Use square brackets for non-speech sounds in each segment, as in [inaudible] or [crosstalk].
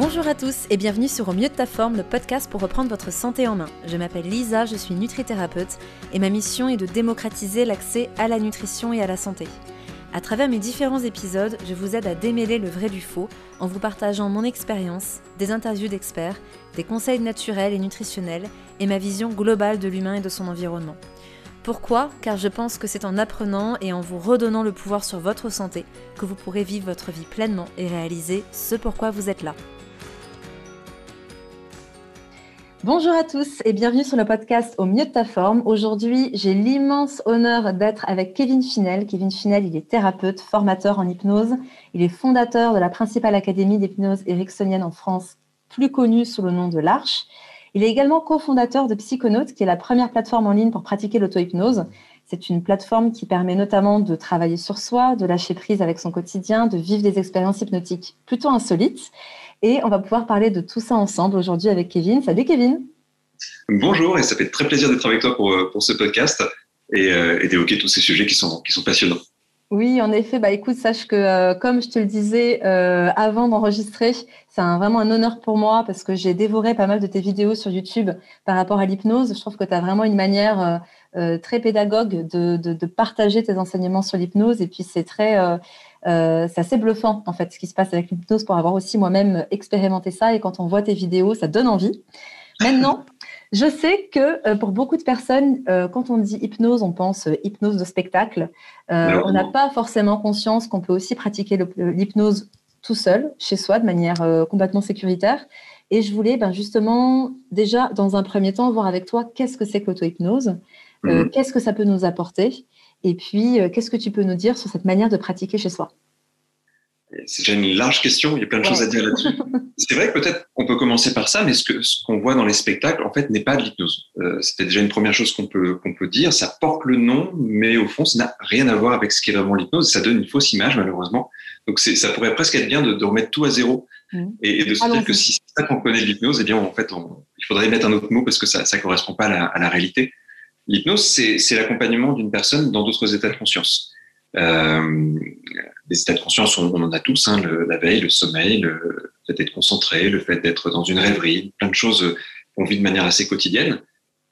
Bonjour à tous et bienvenue sur Au mieux de ta forme, le podcast pour reprendre votre santé en main. Je m'appelle Lisa, je suis nutrithérapeute et ma mission est de démocratiser l'accès à la nutrition et à la santé. À travers mes différents épisodes, je vous aide à démêler le vrai du faux en vous partageant mon expérience, des interviews d'experts, des conseils naturels et nutritionnels et ma vision globale de l'humain et de son environnement. Pourquoi? Car je pense que c'est en apprenant et en vous redonnant le pouvoir sur votre santé que vous pourrez vivre votre vie pleinement et réaliser ce pourquoi vous êtes là. Bonjour à tous et bienvenue sur le podcast Au mieux de ta forme. Aujourd'hui, j'ai l'immense honneur d'être avec Kevin Finel. Kevin Finel, il est thérapeute, formateur en hypnose. Il est fondateur de la principale académie d'hypnose ericksonienne en France, plus connue sous le nom de l'Arche. Il est également cofondateur de Psychonautes, qui est la première plateforme en ligne pour pratiquer l'auto-hypnose. C'est une plateforme qui permet notamment de travailler sur soi, de lâcher prise avec son quotidien, de vivre des expériences hypnotiques plutôt insolites. Et on va pouvoir parler de tout ça ensemble aujourd'hui avec Kevin. Salut Kevin. Bonjour, et ça fait très plaisir d'être avec toi pour, euh, pour ce podcast et, euh, et d'évoquer tous ces sujets qui sont, qui sont passionnants. Oui, en effet. Bah, écoute, sache que euh, comme je te le disais euh, avant d'enregistrer, c'est vraiment un honneur pour moi parce que j'ai dévoré pas mal de tes vidéos sur YouTube par rapport à l'hypnose. Je trouve que tu as vraiment une manière euh, très pédagogue de, de, de, partager tes enseignements sur l'hypnose et puis c'est très, c'est assez bluffant en fait ce qui se passe avec l'hypnose pour avoir aussi moi-même expérimenté ça et quand on voit tes vidéos, ça donne envie. Maintenant. [laughs] Je sais que euh, pour beaucoup de personnes, euh, quand on dit hypnose, on pense euh, hypnose de spectacle. on n'a pas forcément conscience qu'on peut aussi pratiquer l'hypnose tout seul, chez soi, de manière complètement sécuritaire. Et je voulais ben, justement, déjà, dans un premier temps, voir avec toi qu'est-ce que c'est que l'auto-hypnose, mhm. qu'est-ce que ça peut nous apporter, et puis qu'est-ce que tu peux nous dire sur cette manière de pratiquer chez soi? C'est déjà une large question, il y a plein de choses à dire là-dessus. [laughs] C'est vrai que peut-être qu'on peut commencer par ça, mais ce qu'on ce qu'on voit dans les spectacles, en fait, n'est pas de l'hypnose. Euh, C'était déjà une première chose qu'on peut, qu'on peut dire. Ça porte le nom, mais au fond, ça n'a rien à voir avec ce qui est vraiment l'hypnose. Ça donne une fausse image, malheureusement. Donc, ça pourrait presque être bien de, de remettre tout à zéro mmh. et, et, de se dire que si c'est ça qu'on connaît de l'hypnose, eh bien, en fait, on, il faudrait mettre un autre mot parce que ça ne correspond pas à la, à la réalité. L'hypnose, c'est l'accompagnement d'une personne dans d'autres états de conscience. Euh, des états de conscience, on, on en a tous, hein, la veille, le sommeil, le fait d'être concentré, le fait d'être dans une rêverie, plein de choses qu'on vit de manière assez quotidienne.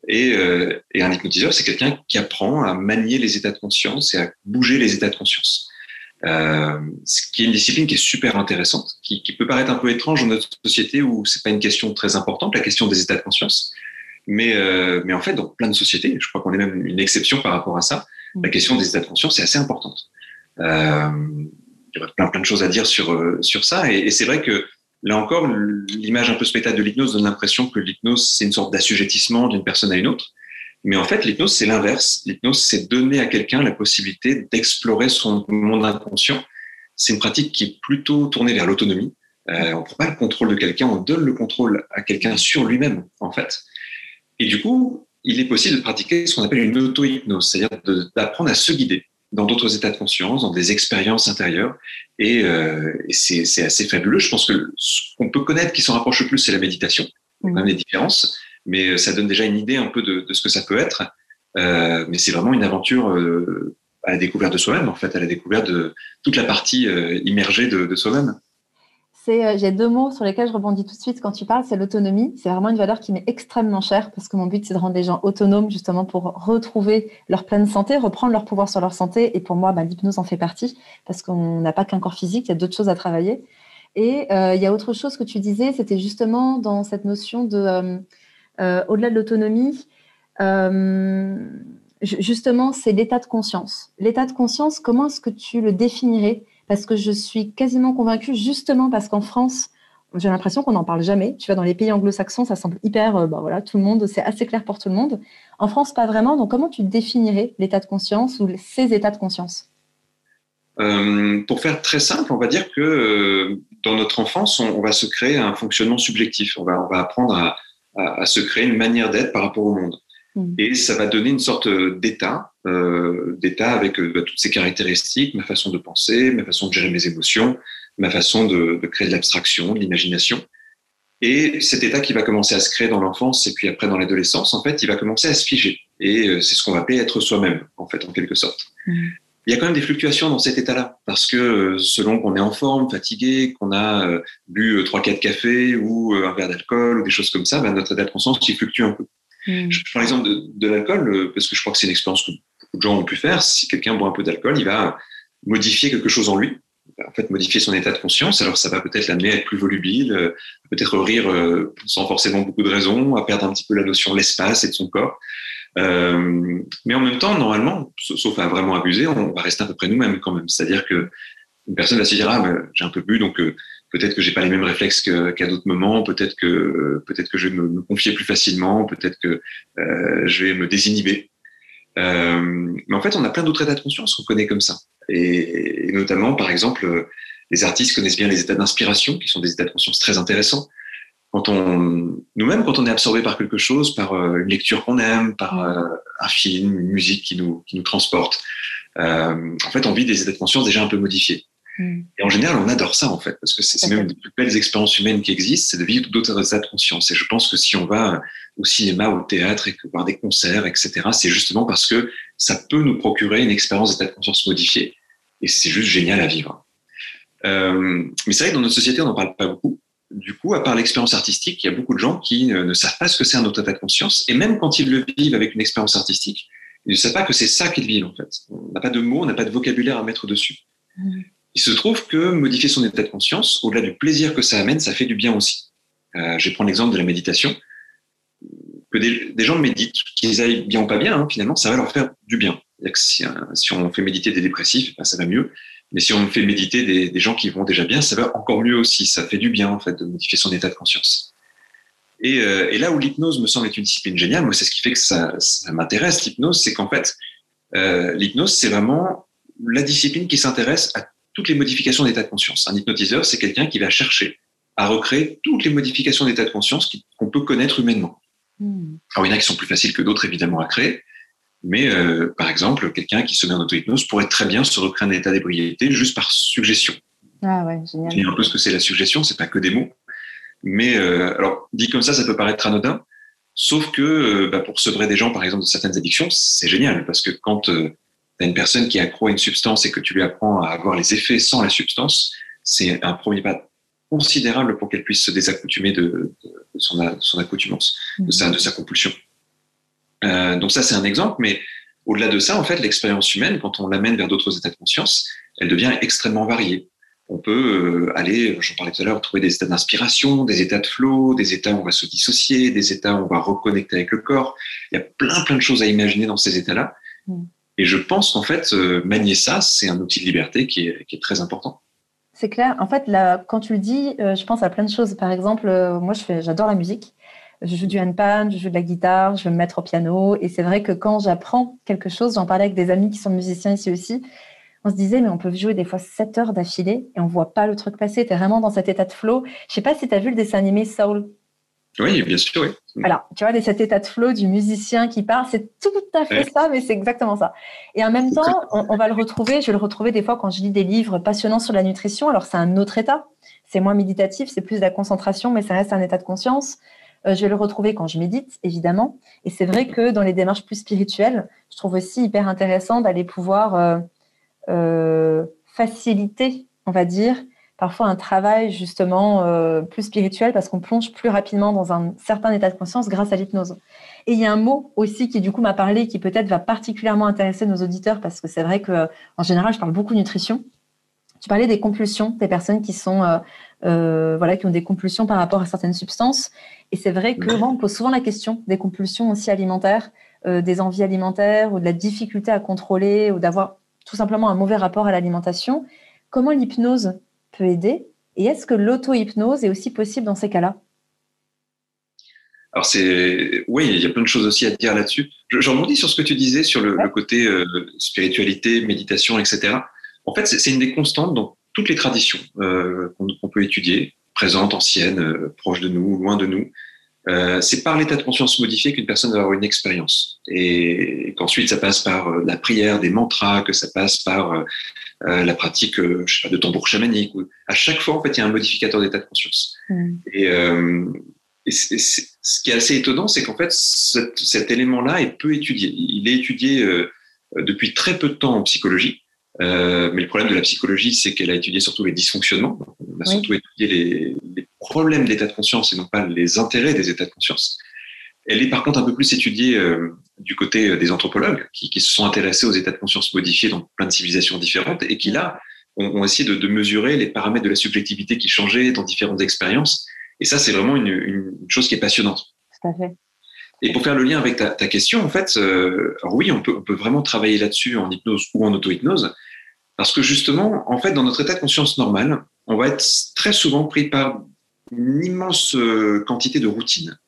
Et, euh, un hypnotiseur, c'est quelqu'un qui apprend à manier les états de conscience et à bouger les états de conscience. Euh, ce qui est une discipline qui est super intéressante, qui, qui, peut paraître un peu étrange dans notre société où c'est pas une question très importante, la question des états de conscience. Mais, euh, mais en fait, dans plein de sociétés, je crois qu'on est même une exception par rapport à ça, la question des états de conscience est assez importante. Euh, il y aurait plein, plein de choses à dire sur, euh, sur ça. Et, et c'est vrai que là encore, l'image un peu spectacle de l'hypnose donne l'impression que l'hypnose, c'est une sorte d'assujettissement d'une personne à une autre. Mais en fait, l'hypnose, c'est l'inverse. L'hypnose, c'est donner à quelqu'un la possibilité d'explorer son monde inconscient. C'est une pratique qui est plutôt tournée vers l'autonomie. Euh, on ne prend pas le contrôle de quelqu'un, on donne le contrôle à quelqu'un sur lui-même, en fait. Et du coup, il est possible de pratiquer ce qu'on appelle une auto-hypnose, c'est-à-dire d'apprendre à se guider dans d'autres états de conscience, dans des expériences intérieures. Et, euh, et c'est assez fabuleux. Je pense que ce qu'on peut connaître qui s'en rapproche le plus, c'est la méditation. Il a même des différences, mais ça donne déjà une idée un peu de, de ce que ça peut être. Euh, mais c'est vraiment une aventure euh, à la découverte de soi-même, en fait, à la découverte de toute la partie euh, immergée de, de soi-même. Euh, j'ai deux mots sur lesquels je rebondis tout de suite quand tu parles, c'est l'autonomie. C'est vraiment une valeur qui m'est extrêmement chère parce que mon but, c'est de rendre les gens autonomes justement pour retrouver leur pleine santé, reprendre leur pouvoir sur leur santé. Et pour moi, bah, l'hypnose en fait partie parce qu'on n'a pas qu'un corps physique, il y a d'autres choses à travailler. Et euh, il y a autre chose que tu disais, c'était justement dans cette notion de, euh, au-delà de l'autonomie, justement, c'est l'état de conscience. L'état de conscience, comment est-ce que tu le définirais parce que je suis quasiment convaincue, justement parce qu'en France, j'ai l'impression qu'on n'en parle jamais. Tu vois, dans les pays anglo-saxons, ça semble hyper, euh, bah voilà, tout le monde, c'est assez clair pour tout le monde. En France, pas vraiment. Donc, comment tu définirais l'état de conscience ou ces états de conscience? Euh, Pour faire très simple, on va dire que euh, dans notre enfance, on, va se créer un fonctionnement subjectif. On va, on va apprendre à se créer une manière d'être par rapport au monde. Mmh. Et ça va donner une sorte d'état euh, d'état avec euh, bah, toutes ces caractéristiques, ma façon de penser, ma façon de gérer mes émotions, ma façon de, de créer de l'abstraction, de l'imagination. Et cet état qui va commencer à se créer dans l'enfance et puis après dans l'adolescence, en fait, il va commencer à se figer. Et euh, c'est ce qu'on va appeler être soi-même, en fait, en quelque sorte. Mmh. il y a quand même des fluctuations dans cet état-là, parce que euh, selon qu'on est en forme, fatigué, qu'on a euh, bu trois quatre cafés ou un verre d'alcool ou des choses comme ça, ben, notre état de conscience il fluctue un peu. Mm. Je, prends l'exemple de, l'alcool parce que je crois que c'est une expérience que beaucoup de gens ont pu faire. Si quelqu'un boit un peu d'alcool, il va modifier quelque chose en lui, en fait modifier son état de conscience. Alors ça va peut-être l'amener à être plus volubile, peut-être rire sans forcément beaucoup de raisons, à perdre un petit peu la notion de l'espace et de son corps. Euh, mais en même temps, normalement, sauf à vraiment abuser, on va rester à peu près nous-mêmes quand même. C'est-à-dire que une personne va se dire ah j'ai un peu bu donc euh, peut-être que j'ai pas les mêmes réflexes qu'à d'autres moments, peut-être que peut-être que je vais me, confier plus facilement, peut-être que euh, je vais me désinhiber. Euh, mais en fait, on a plein d'autres états de conscience qu'on connaît comme ça. Et, et, notamment, par exemple, les artistes connaissent bien les états d'inspiration, qui sont des états de conscience très intéressants quand on, nous-mêmes, quand on est absorbé par quelque chose, par euh, une lecture qu'on aime, par euh, un film, une musique qui nous, qui nous transporte, euh, en fait, on vit des états de conscience déjà un peu modifiés. Mm. Et en général, on adore ça, en fait, parce que c'est même une des plus belles expériences humaines qui existent, c'est de vivre d'autres états de conscience. Et je pense que si on va au cinéma, au théâtre, et que voir des concerts, etc., c'est justement parce que ça peut nous procurer une expérience d'état de conscience modifiée. Et c'est juste génial à vivre. Euh, mais c'est vrai que dans notre société, on n'en parle pas beaucoup du coup, à part l'expérience artistique, il y a beaucoup de gens qui ne, savent pas ce que c'est un autre état de conscience. Et même quand ils le vivent avec une expérience artistique, ils ne savent pas que c'est ça qu'ils vivent, en fait. On n'a pas de mots, on n'a pas de vocabulaire à mettre dessus. Mmh. Il se trouve que modifier son état de conscience, au-delà du plaisir que ça amène, ça fait du bien aussi. Euh, je vais prendre l'exemple de la méditation. Que des, gens méditent, qu'ils aillent bien ou pas bien, hein, finalement, ça va leur faire du bien. Si, si, on fait méditer des dépressifs, ben, ça va mieux. Mais si on fait méditer des, gens qui vont déjà bien, ça va encore mieux aussi. Ça fait du bien en fait de modifier son état de conscience. Et, euh, là où l'hypnose me semble être une discipline géniale, moi c'est ce qui fait que ça, m'intéresse l'hypnose, c'est qu'en fait euh, l'hypnose c'est vraiment la discipline qui s'intéresse à toutes les modifications d'état de conscience. Un hypnotiseur c'est quelqu'un qui va chercher à recréer toutes les modifications d'état de conscience qu'on peut connaître humainement. Hmm. Alors il y en a qui sont plus faciles que d'autres évidemment à créer, mais euh, par exemple, quelqu'un qui se met en auto-hypnose pourrait très bien se recréer un état d'ébriété juste par suggestion. Ah ouais, génial. un peu ce que c'est la suggestion, c'est pas que des mots. Mais euh, alors, dit comme ça, ça peut paraître anodin, sauf que euh, bah, pour sevrer des gens, par exemple, de certaines addictions, c'est génial parce que quand tu as une personne qui accro à une substance et que tu lui apprends à avoir les effets sans la substance, c'est un premier pas considérable pour qu'elle puisse se désaccoutumer de, de, de son, son, accoutumance, de, sa, de sa compulsion. Euh, donc ça, c'est un exemple, mais au-delà de ça, en fait, l'expérience humaine, quand on l'amène vers d'autres états de conscience, elle devient extrêmement variée. On peut euh, aller, j'en parlais tout à l'heure, trouver des états d'inspiration, des états de flow, des états où on va se dissocier, des états où on va reconnecter avec le corps. Il y a plein, plein de choses à imaginer dans ces états-là. Mm. Et je pense qu'en fait, euh, manier ça, c'est un outil de liberté qui est, très important. C'est clair. En fait, quand tu le dis, je pense à plein de choses. Par exemple, moi, j'adore la musique je joue du handpan, je joue de la guitare, je veux me mettre au piano. Et c'est vrai que quand j'apprends quelque chose, j'en parlais avec des amis qui sont musiciens ici aussi, on se disait, mais on peut jouer des fois 7 heures d'affilée et on voit pas le truc passer. Tu es vraiment dans cet état de flow. Je sais pas si tu as vu le dessin animé Soul. Oui, bien sûr, oui. Tu vois, cet état de flow du musicien qui part, c'est tout à fait ça, mais c'est exactement ça. Et en même temps, on, on, va le retrouver, je vais le retrouver des fois quand je lis des livres passionnants sur la nutrition. Alors, c'est un autre état. C'est moins méditatif, c'est plus de la concentration, mais ça reste un état de conscience. Euh, je vais le retrouver quand je médite, évidemment. Et c'est vrai que dans les démarches plus spirituelles, je trouve aussi hyper intéressant d'aller pouvoir euh, euh, faciliter, on va dire, parfois un travail justement plus spirituel parce qu'on plonge plus rapidement dans un certain état de conscience grâce à l'hypnose. Et il y a un mot aussi qui du coup m'a parlé, qui peut-être va particulièrement intéresser nos auditeurs parce que c'est vrai que en général je parle beaucoup nutrition. Tu parlais des compulsions, des personnes qui sont voilà qui ont des compulsions par rapport à certaines substances. Et c'est vrai que on pose souvent la question des compulsions aussi alimentaires, euh, des envies alimentaires ou de la difficulté à contrôler ou d'avoir tout simplement un mauvais rapport à l'alimentation. Comment l'hypnose peut aider Et est-ce que l'auto-hypnose est aussi possible dans ces cas-là? Alors c'est oui, il y a plein de choses aussi à dire là-dessus. J'en rebondis sur ce que tu disais sur le, côté euh, spiritualité, méditation, etc. En fait, c'est une des constantes dans toutes les traditions euh, qu'on peut étudier présente, ancienne, euh, proche de nous, loin de nous. Euh, c'est par l'état de conscience modifié qu'une personne va avoir une expérience. Et, qu'ensuite, ça passe par la prière, des mantras, que ça passe par la pratique je sais pas, de tambour chamanique. À chaque fois, en fait, il y a un modificateur d'état de conscience. Mm. Et, et ce qui est assez étonnant, c'est qu'en fait, cet, cet élément-là est peu étudié. Il est étudié depuis très peu de temps en psychologie. Euh, mais le problème de la psychologie, c'est qu'elle a étudié surtout les dysfonctionnements. On a surtout étudié les, les problèmes d'état de conscience et non pas les intérêts des états de conscience. Elle est par contre un peu plus étudiée euh, du côté des anthropologues qui, qui, se sont intéressés aux états de conscience modifiés dans plein de civilisations différentes et qui là ont, ont essayé de, de, mesurer les paramètres de la subjectivité qui changeaient dans différentes expériences. Et ça, c'est vraiment une, une, chose qui est passionnante. Tout à fait. Et pour faire le lien avec ta, ta question, en fait, euh, oui, on peut, on peut vraiment travailler là-dessus en hypnose ou en auto-hypnose, parce que justement, en fait, dans notre état de conscience normal, on va être très souvent pris par une immense euh, quantité de routines.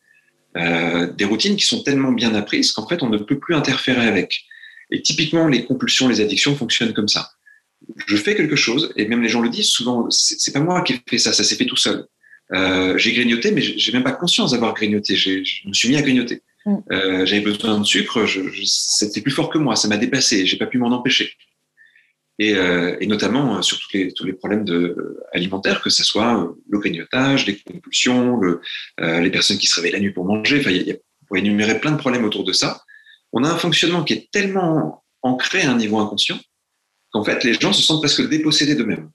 Euh, des routines qui sont tellement bien apprises qu'en fait, on ne peut plus interférer avec. Et typiquement, les compulsions, les addictions fonctionnent comme ça. Je fais quelque chose, et même les gens le disent souvent, c'est pas moi qui ai fait ça, ça s'est fait tout seul. Euh, j'ai grignoté, mais j'ai même pas conscience d'avoir grignoté. Je me suis mis à grignoter. Mm. Euh, J'avais besoin de sucre, c'était plus fort que moi, ça m'a dépassé, j'ai pas pu m'en empêcher. Et, euh, et, notamment euh, sur tous les, tous les problèmes de, alimentaires, que ce soit euh, le grignotage, les compulsions, le, euh, les personnes qui se réveillent la nuit pour manger. Enfin, il y a, pourrait énumérer plein de problèmes autour de ça. On a un fonctionnement qui est tellement ancré à un niveau inconscient qu'en fait, les gens se sentent presque dépossédés d'eux-mêmes.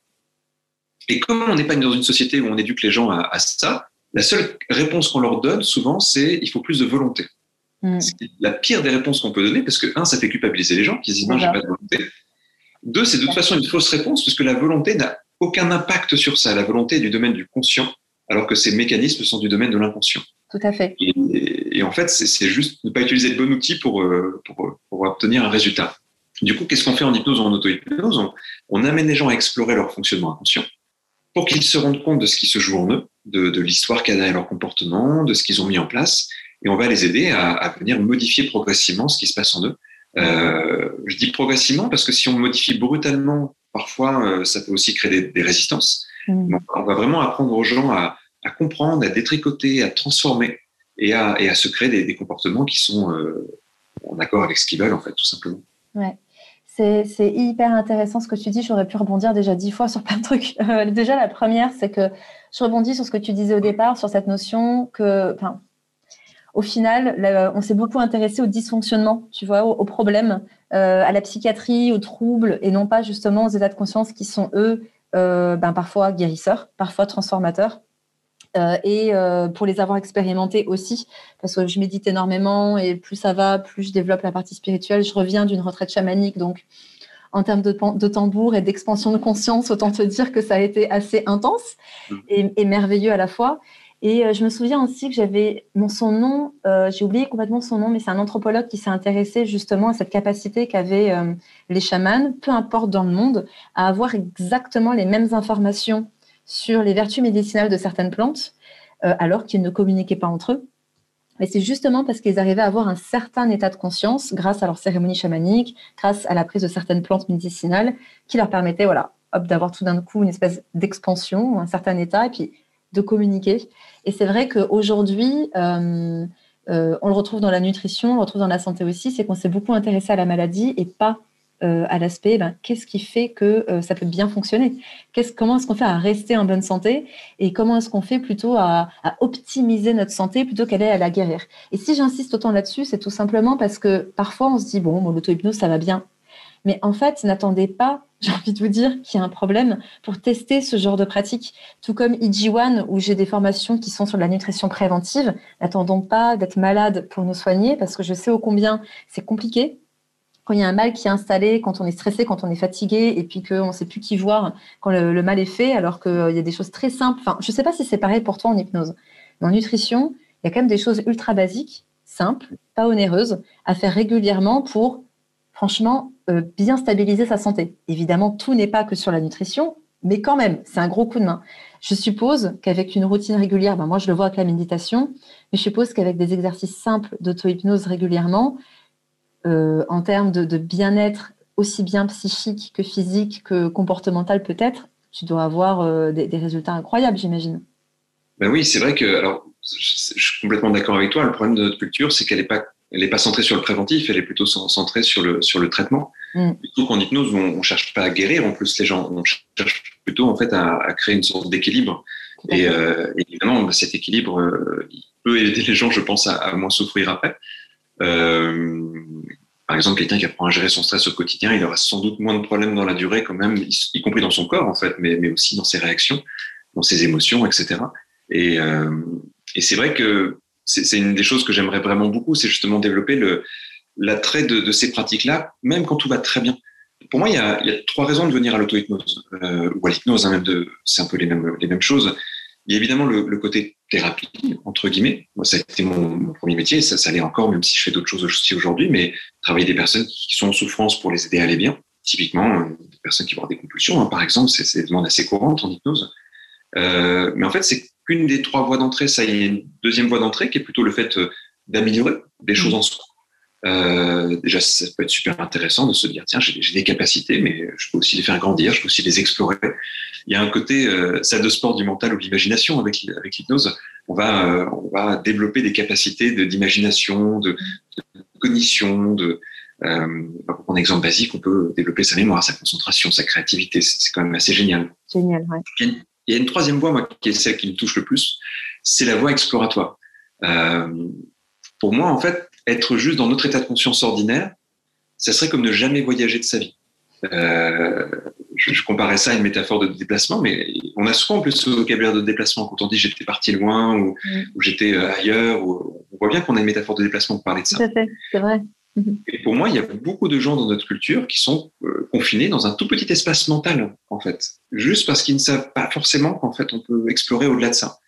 Et comme on n'est pas dans une société où on éduque les gens à, à ça, la seule réponse qu'on leur donne souvent, c'est il faut plus de volonté. Mm. C'est la pire des réponses qu'on peut donner parce que, un, ça fait culpabiliser les gens qui se disent non, j'ai pas de volonté. Deux, c'est de toute façon une fausse réponse puisque la volonté n'a aucun impact sur ça. La volonté est du domaine du conscient alors que ces mécanismes sont du domaine de l'inconscient. Tout à fait. Et, et en fait, c'est juste ne pas utiliser le bon outil pour, euh, pour, pour obtenir un résultat. Du coup, qu'est-ce qu'on fait en hypnose ou en auto-hypnose? On, on amène les gens à explorer leur fonctionnement inconscient pour qu'ils se rendent compte de ce qui se joue en eux, de, de l'histoire qu'il y a derrière leur comportement, de ce qu'ils ont mis en place, et on va les aider à, à, venir modifier progressivement ce qui se passe en eux. Euh, je dis progressivement parce que si on modifie brutalement, parfois, euh, ça peut aussi créer des, des résistances. Mmh. Donc, on va vraiment apprendre aux gens à, à, comprendre, à détricoter, à transformer et à, et à se créer des, des comportements qui sont euh, en accord avec ce qu'ils veulent, en fait, tout simplement. Ouais. C'est hyper intéressant ce que tu dis. J'aurais pu rebondir déjà dix fois sur plein de trucs. Euh, déjà, la première, c'est que je rebondis sur ce que tu disais au départ, sur cette notion que, enfin, au final, là, on s'est beaucoup intéressé au dysfonctionnement, tu vois, aux, aux problèmes, euh, à la psychiatrie, aux troubles, et non pas justement aux états de conscience qui sont, eux, euh, ben, parfois guérisseurs, parfois transformateurs. Euh, et pour les avoir expérimentés aussi, parce que je médite énormément et plus ça va, plus je développe la partie spirituelle. Je reviens d'une retraite chamanique, donc en termes de, de tambour et d'expansion de conscience, autant te dire que ça a été assez intense mmh. et, et merveilleux à la fois. Et euh, je me souviens aussi que j'avais mon son nom, euh, j'ai oublié complètement son nom, mais c'est un anthropologue qui s'est intéressé justement à cette capacité qu'avaient euh, les chamans, peu importe dans le monde, à avoir exactement les mêmes informations sur les vertus médicinales de certaines plantes, euh, alors qu'ils ne communiquaient pas entre eux. Et c'est justement parce qu'ils arrivaient à avoir un certain état de conscience grâce à leur cérémonie chamanique, grâce à la prise de certaines plantes médicinales, qui leur permettaient, voilà, d'avoir tout d'un coup une espèce d'expansion, un certain état, et puis de communiquer. Et c'est vrai qu'aujourd'hui, euh, euh, on le retrouve dans la nutrition, on le retrouve dans la santé aussi, c'est qu'on s'est beaucoup intéressé à la maladie et pas euh, à l'aspect, ben, qu'est-ce qui fait que ça peut bien fonctionner? Qu'est-ce, Comment est-ce qu'on fait à rester en bonne santé? Et comment est-ce qu'on fait plutôt à, à optimiser notre santé plutôt qu'aller à la guérir? Et si j'insiste autant là-dessus, c'est tout simplement parce que parfois on se dit, bon, mon l'auto-hypnose, ça va bien. Mais en fait, n'attendez pas, [laughs] j'ai envie de vous dire, qu'il y a un problème pour tester ce genre de pratique. Tout comme IG1, où j'ai des formations qui sont sur la nutrition préventive, n'attendons pas d'être malade pour nous soigner, parce que je sais ô combien c'est compliqué quand il y a un mal qui est installé, quand on est stressé, quand on est fatigué, et puis qu'on ne sait plus qui voir quand le, mal est fait, alors qu'il y a des choses très simples. Enfin, je ne sais pas si c'est pareil pour toi en hypnose. Mais en nutrition, il y a quand même des choses ultra basiques, simples, pas onéreuses, à faire régulièrement pour, franchement, euh, bien stabiliser sa santé. Évidemment, tout n'est pas que sur la nutrition, mais quand même, c'est un gros coup de main. Je suppose qu'avec une routine régulière, ben moi je le vois avec la méditation, mais je suppose qu'avec des exercices simples d'auto-hypnose régulièrement, euh, en termes de, bien-être aussi bien psychique que physique que comportemental peut-être, tu dois avoir euh, des, des, résultats incroyables, j'imagine. Ben oui, c'est vrai que alors je, je suis complètement d'accord avec toi. Le problème de notre culture, c'est qu'elle n'est pas elle n'est pas centrée sur le préventif, elle est plutôt centrée sur le sur le traitement. Mm. Plutôt qu'en hypnose, on, on cherche pas à guérir. En plus, les gens, on cherche plutôt en fait à, à créer une sorte d'équilibre. Et euh, évidemment, cet équilibre, euh, il peut aider les gens, je pense, à, à moins souffrir après. Euh, par exemple, quelqu'un qui apprend à gérer son stress au quotidien, il aura sans doute moins de problèmes dans la durée quand même, y, compris dans son corps en fait, mais, mais aussi dans ses réactions, dans ses émotions, etc. Et, et c'est vrai que c'est une des choses que j'aimerais vraiment beaucoup, c'est justement développer l'attrait de, de, ces pratiques-là, même quand tout va très bien. Pour moi, il y a, il y a trois raisons de venir à l'auto-hypnose, euh, ou à l'hypnose, hein, même c'est un peu les mêmes, les mêmes choses. Il y a évidemment le, le, côté thérapie, entre guillemets. Moi, ça a été mon, mon premier métier, ça, ça l'est encore, même si je fais d'autres choses aussi aujourd'hui, mais travailler des personnes qui sont en souffrance pour les aider à aller bien. Typiquement, euh, des personnes qui vont avoir des compulsions, hein, par exemple, c'est des demandes assez courantes en hypnose. Euh, mais en fait, c'est qu'une des trois voies d'entrée. Ça, y a une deuxième voie d'entrée qui est plutôt le fait euh, d'améliorer des choses en soi. Euh, déjà, ça peut être super intéressant de se dire, tiens, j'ai des capacités, mais je peux aussi les faire grandir, je peux aussi les explorer. Il y a un côté euh, salle de sport du mental ou de l'imagination avec, avec l'hypnose. On va, euh, on va développer des capacités d'imagination, de, de, cognition, de, euh, pour un exemple basique, on peut développer sa mémoire, sa concentration, sa créativité. C'est quand même assez génial. Génial, ouais. Il y, a une, troisième voie, moi, qui est celle qui me touche le plus, c'est la voie exploratoire. Euh, pour moi, en fait, être juste dans notre état de conscience ordinaire, ça serait comme ne jamais voyager de sa vie. Euh, je, je, comparais ça à une métaphore de déplacement, mais on a souvent plus ce vocabulaire de déplacement quand on dit j'étais parti loin ou, mm. ou j'étais euh, ailleurs. Ou, on voit bien qu'on a une métaphore de déplacement pour parler de ça. Tout à fait, c'est vrai. Mm-hmm. Et pour moi, il y a beaucoup de gens dans notre culture qui sont euh, confinés dans un tout petit espace mental, en fait, juste parce qu'ils ne savent pas forcément qu'en fait on peut explorer au-delà de ça.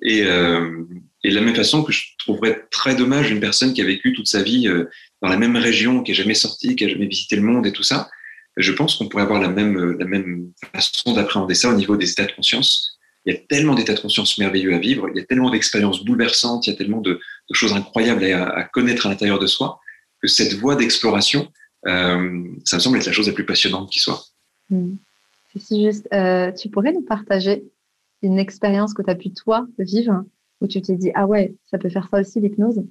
Et, euh, et de la même façon que je trouverais très dommage une personne qui a vécu toute sa vie euh, dans la même région, qui n'a jamais sorti, qui n'a jamais visité le monde et tout ça, je pense qu'on pourrait avoir la même, la même façon d'appréhender ça au niveau des états de conscience. Il y a tellement d'états de conscience merveilleux à vivre, il y a tellement d'expériences bouleversantes, il y a tellement de, choses incroyables à, connaître à l'intérieur de soi, que cette voie d'exploration, euh, ça me semble être la chose la plus passionnante qui soit. Mmh. Si juste, euh, tu pourrais nous partager une expérience que tu as pu, toi, vivre où tu t'es dit, ah ouais, ça peut faire ça aussi l'hypnose?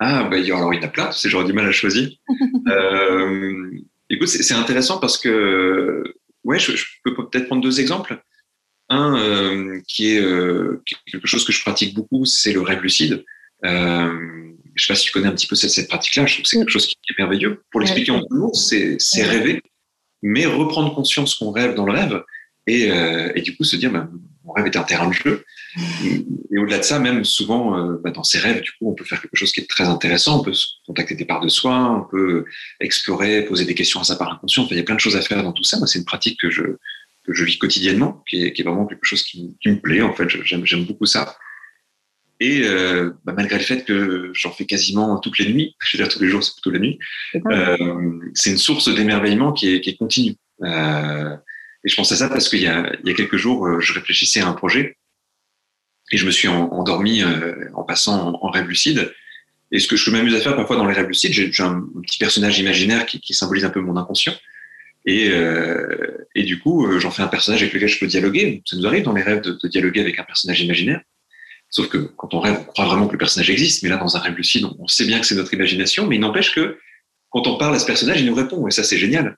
Ah, bah, alors il y en a plein, j'aurais du mal à choisir. [laughs] euh, écoute, c'est intéressant parce que, ouais, je, je peux peut-être prendre deux exemples. Un euh, qui, est, quelque chose que je pratique beaucoup, c'est le rêve lucide. Euh, je ne sais pas si tu connais un petit peu cette, cette pratique-là, je trouve que c'est quelque chose qui est merveilleux. Pour l'expliquer en deux mots, c'est rêver, mais reprendre conscience qu'on rêve dans le rêve et, euh, et du coup se dire bah, mon rêve est un terrain de jeu. Et au-delà de ça même souvent euh, bah, dans ces rêves du coup on peut faire quelque chose qui est très intéressant. On peut contacter des parts de soi on peut explorer poser des questions à sa part inconsciente. Enfin, il y a plein de choses à faire dans tout ça. Moi c'est une pratique que je que je vis quotidiennement qui est, qui est vraiment quelque chose qui, qui me plaît en fait. J'aime beaucoup ça et euh, bah, malgré le fait que j'en fais quasiment toutes les nuits, je veux dire tous les jours, c'est plutôt la nuit, euh, c'est une source d'émerveillement qui est, qui est continue. Euh, et je pense à ça parce qu'il y a, il y a quelques jours, euh, je réfléchissais à un projet et je me suis en, endormi euh, en passant en, en, rêve lucide. Et ce que je m'amuse à faire parfois dans les rêves lucides, j'ai un, un, petit personnage imaginaire qui, qui, symbolise un peu mon inconscient. Et, euh, et du coup, j'en fais un personnage avec lequel je peux dialoguer. Ça nous arrive dans les rêves de, de dialoguer avec un personnage imaginaire. Sauf que quand on rêve, on croit vraiment que le personnage existe. Mais là, dans un rêve lucide, on, sait bien que c'est notre imagination. Mais il n'empêche que quand on parle à ce personnage, il nous répond. Et ça, c'est génial.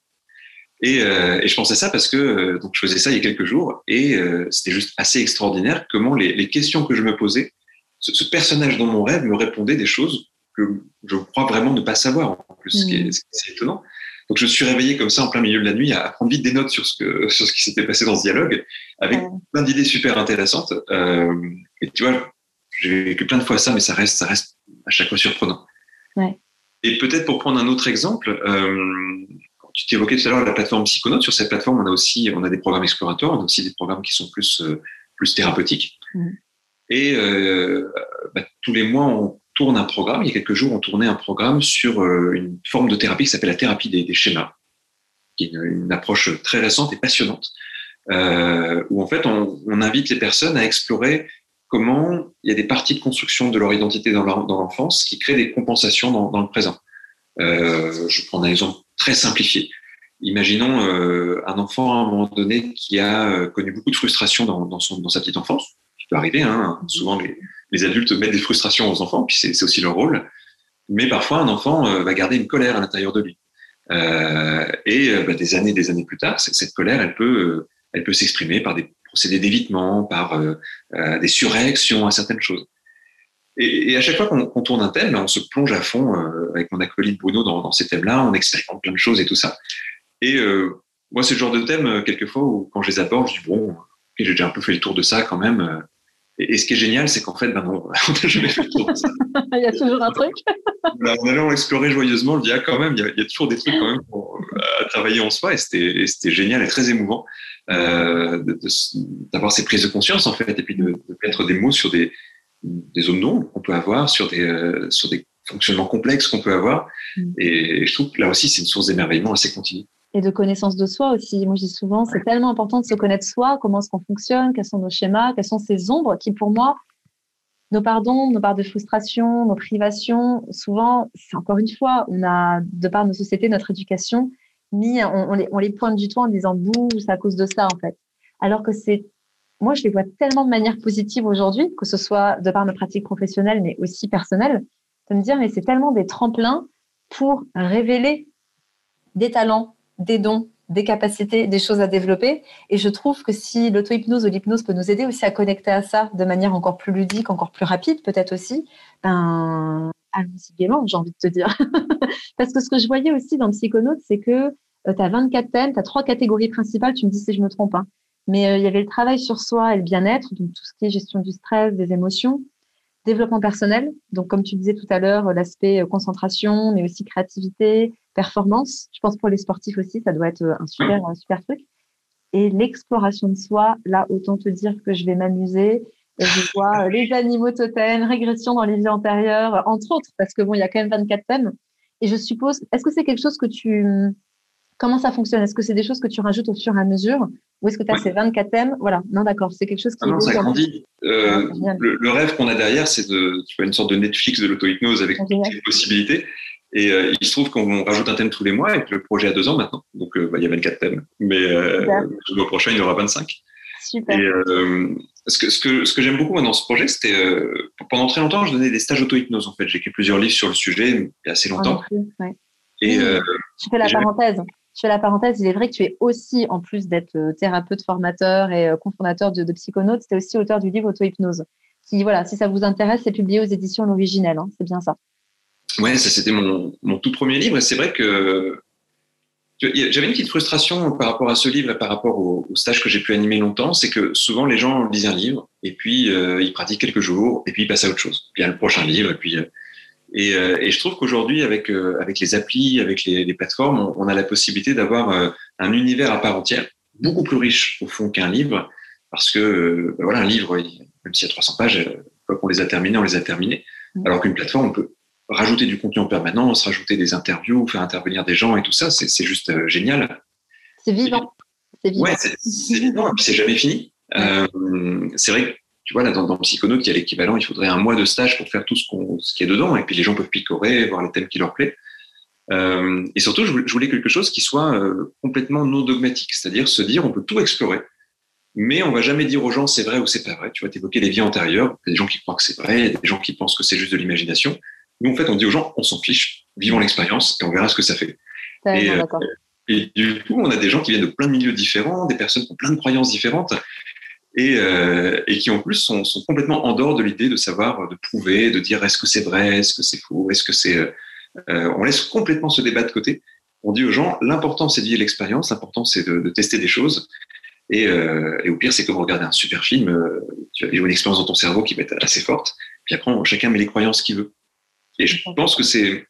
Et, euh, et, je pensais ça parce que euh, donc je faisais ça il y a quelques jours et euh, c'était juste assez extraordinaire comment les, les, questions que je me posais, ce, ce, personnage dans mon rêve me répondait des choses que je crois vraiment ne pas savoir en plus, mmh. ce qui est, est étonnant. Donc je me suis réveillé comme ça en plein milieu de la nuit à prendre vite des notes sur ce que sur ce qui s'était passé dans ce dialogue, avec plein d'idées super intéressantes. Et tu vois, j'ai vécu plein de fois ça, mais ça reste ça reste à chaque fois surprenant. Ouais. Et peut-être pour prendre un autre exemple. Euh, tu t'évoquais tout à l'heure la plateforme Psychonautes. Sur cette plateforme, on a aussi on a des programmes exploratoires, on a aussi des programmes qui sont plus euh, plus thérapeutiques. Mmh. Et euh, bah, tous les mois, on tourne un programme. Il y a quelques jours, on tournait un programme sur une forme de thérapie qui s'appelle la thérapie des, des, schémas, qui est une, une, approche très récente et passionnante, où en fait on, on, invite les personnes à explorer comment il y a des parties de construction de leur identité dans l'enfance qui créent des compensations dans, le présent. Euh, je prends un exemple très simplifié. Imaginons euh, un enfant à un moment donné qui a euh, connu beaucoup de frustration dans, sa petite enfance, qui peut arriver. Hein. Souvent, les, adultes mettent des frustrations aux enfants, puis c'est aussi leur rôle. Mais parfois, un enfant va garder une colère à l'intérieur de lui. Et bah, des années, des années plus tard, cette colère, elle peut s'exprimer par des procédés d'évitement, par des surréactions à certaines choses. Et, à chaque fois qu'on tourne un thème, on se plonge à fond avec mon acolyte Bruno dans, ces thèmes-là, on expérimente plein de choses et tout ça. Et moi, c'est le genre de thème, quelquefois, où quand je les aborde, je dis, bon, j'ai déjà un peu fait le tour de ça quand même. Et, ce qui est génial, c'est qu'en fait, ben non, [laughs] on n'a jamais fait le tour de ça. [laughs] il y a toujours un truc. [laughs] en allant explorer joyeusement, on dit, ah, quand même, il y, a, il y a toujours des trucs quand même pour, à travailler en soi. Et c'était génial et très émouvant euh, d'avoir ces prises de conscience, en fait, et puis de, de mettre des mots sur des, des zones d'ombre qu'on peut avoir, sur des, euh, sur des fonctionnements complexes qu'on peut avoir. Mm. Et je trouve que là aussi, c'est une source d'émerveillement assez continue et de connaissance de soi aussi. Moi, je dis souvent, c'est tellement important de se connaître soi, comment est-ce qu'on fonctionne, quels sont nos schémas, quelles sont ces ombres qui, pour moi, nos pardons, nos parts de frustration, nos privations, souvent, c'est encore une fois, on a, de par nos sociétés, notre éducation, mis, on, les, on les pointe du doigt en disant, bouh, c'est à cause de ça, en fait. Alors que c'est, moi, je les vois tellement de manière positive aujourd'hui, que ce soit de par nos pratiques professionnelles, mais aussi personnelles, de me dire, mais c'est tellement des tremplins pour révéler des talents, des dons, des capacités, des choses à développer. Et je trouve que si l'auto-hypnose ou l'hypnose peut nous aider aussi à connecter à ça de manière encore plus ludique, encore plus rapide, peut-être aussi, ben, allons-y gaiement, j'ai envie de te dire. [laughs] Parce que ce que je voyais aussi dans Psychonautes, c'est que tu as 24 thèmes, tu as trois catégories principales, tu me dis si je me trompe. Hein. Mais euh, il y avait le travail sur soi et le bien-être, donc tout ce qui est gestion du stress, des émotions, développement personnel, donc comme tu disais tout à l'heure, l'aspect euh, concentration, mais aussi créativité, performance. Je pense pour les sportifs aussi, ça doit être euh, un super, un super truc. Et l'exploration de soi, là, autant te dire que je vais m'amuser. Je vois euh, les animaux totems, régression dans les vies antérieures, entre autres, parce que bon, il y a quand même 24 thèmes. Et je suppose, est-ce que c'est quelque chose que tu, comment ça fonctionne? Est-ce que c'est des choses que tu rajoutes au fur et à mesure? Ou est-ce que tu as ces 24 thèmes? Voilà, non, d'accord, c'est quelque chose qui. Ah non, ça grandit. Euh, le, rêve qu'on a derrière, c'est de, tu vois, une sorte de Netflix de l'auto-hypnose avec toutes les possibilités. Et euh, il se trouve qu'on rajoute un thème tous les mois et que le projet a deux ans maintenant. Donc, euh, bah, il y a 24 thèmes. Mais le mois prochain, il y aura 25. Super. Et ce que, ce que, ce que j'aime beaucoup dans ce projet, c'était pendant très longtemps, je donnais des stages auto-hypnose. En fait, j'ai écrit plusieurs livres sur le sujet il y a assez longtemps. ouais. Et, je fais la parenthèse je fais la parenthèse, il est vrai que tu es aussi, en plus d'être euh, thérapeute, formateur et euh, cofondateur de, de Psychonautes, tu es aussi auteur du livre Auto-hypnose. Qui, voilà, si ça vous intéresse, c'est publié aux éditions L'Originel. Hein, c'est bien ça. Ouais, ça c'était mon, mon, tout premier livre. Et c'est vrai que j'avais une petite frustration par rapport à ce livre et par rapport au, stage que j'ai pu animer longtemps. C'est que souvent les gens lisent un livre et puis euh, ils pratiquent quelques jours et puis ils passent à autre chose. Puis il y a le prochain livre et puis. Et, euh, et, je trouve qu'aujourd'hui, avec, euh, avec les applis, avec les, les plateformes, on, a la possibilité d'avoir euh, un univers à part entière, beaucoup plus riche au fond qu'un livre, parce que ben voilà, un livre, même s'il y a 300 pages, fois qu'on les a terminés, on les a terminés. Mm. Alors qu'une plateforme, on peut rajouter du contenu en permanence, rajouter des interviews, faire intervenir des gens et tout ça, c'est juste génial. C'est vivant. C'est vivant. Ouais, c'est vivant, et puis c'est jamais fini. Euh, c'est vrai que tu vois, là, dans, dans Psychonautes, il y a l'équivalent, il faudrait un mois de stage pour faire tout ce, qu'on, ce qui est dedans, et puis les gens peuvent picorer, voir les thèmes qui leur plaisent. Euh, et surtout, je voulais quelque chose qui soit euh, complètement non dogmatique, c'est-à-dire se dire, on peut tout explorer, mais on va jamais dire aux gens c'est vrai ou c'est pas vrai. Tu vas t'évoquer les vies antérieures, il y a des gens qui croient que c'est vrai, il y a des gens qui pensent que c'est juste de l'imagination. Nous, en fait, on dit aux gens, on s'en fiche, vivons l'expérience et on verra ce que ça fait. Et, euh, et, du coup, on a des gens qui viennent de plein de milieux différents, des personnes qui ont plein de croyances différentes, et, euh, et qui en plus sont, sont, complètement en dehors de l'idée de savoir, de prouver, de dire est-ce que c'est vrai, est-ce que c'est faux, est-ce que c'est... Euh, euh, on laisse complètement ce débat de côté. On dit aux gens, l'important c'est de vivre l'expérience, l'important c'est de, de, tester des choses. Et, euh, et au pire, c'est comme regarder un super film, euh, tu vas vivre une expérience dans ton cerveau qui va être assez forte. Puis après, chacun met les croyances qu'il veut. Et je pense que c'est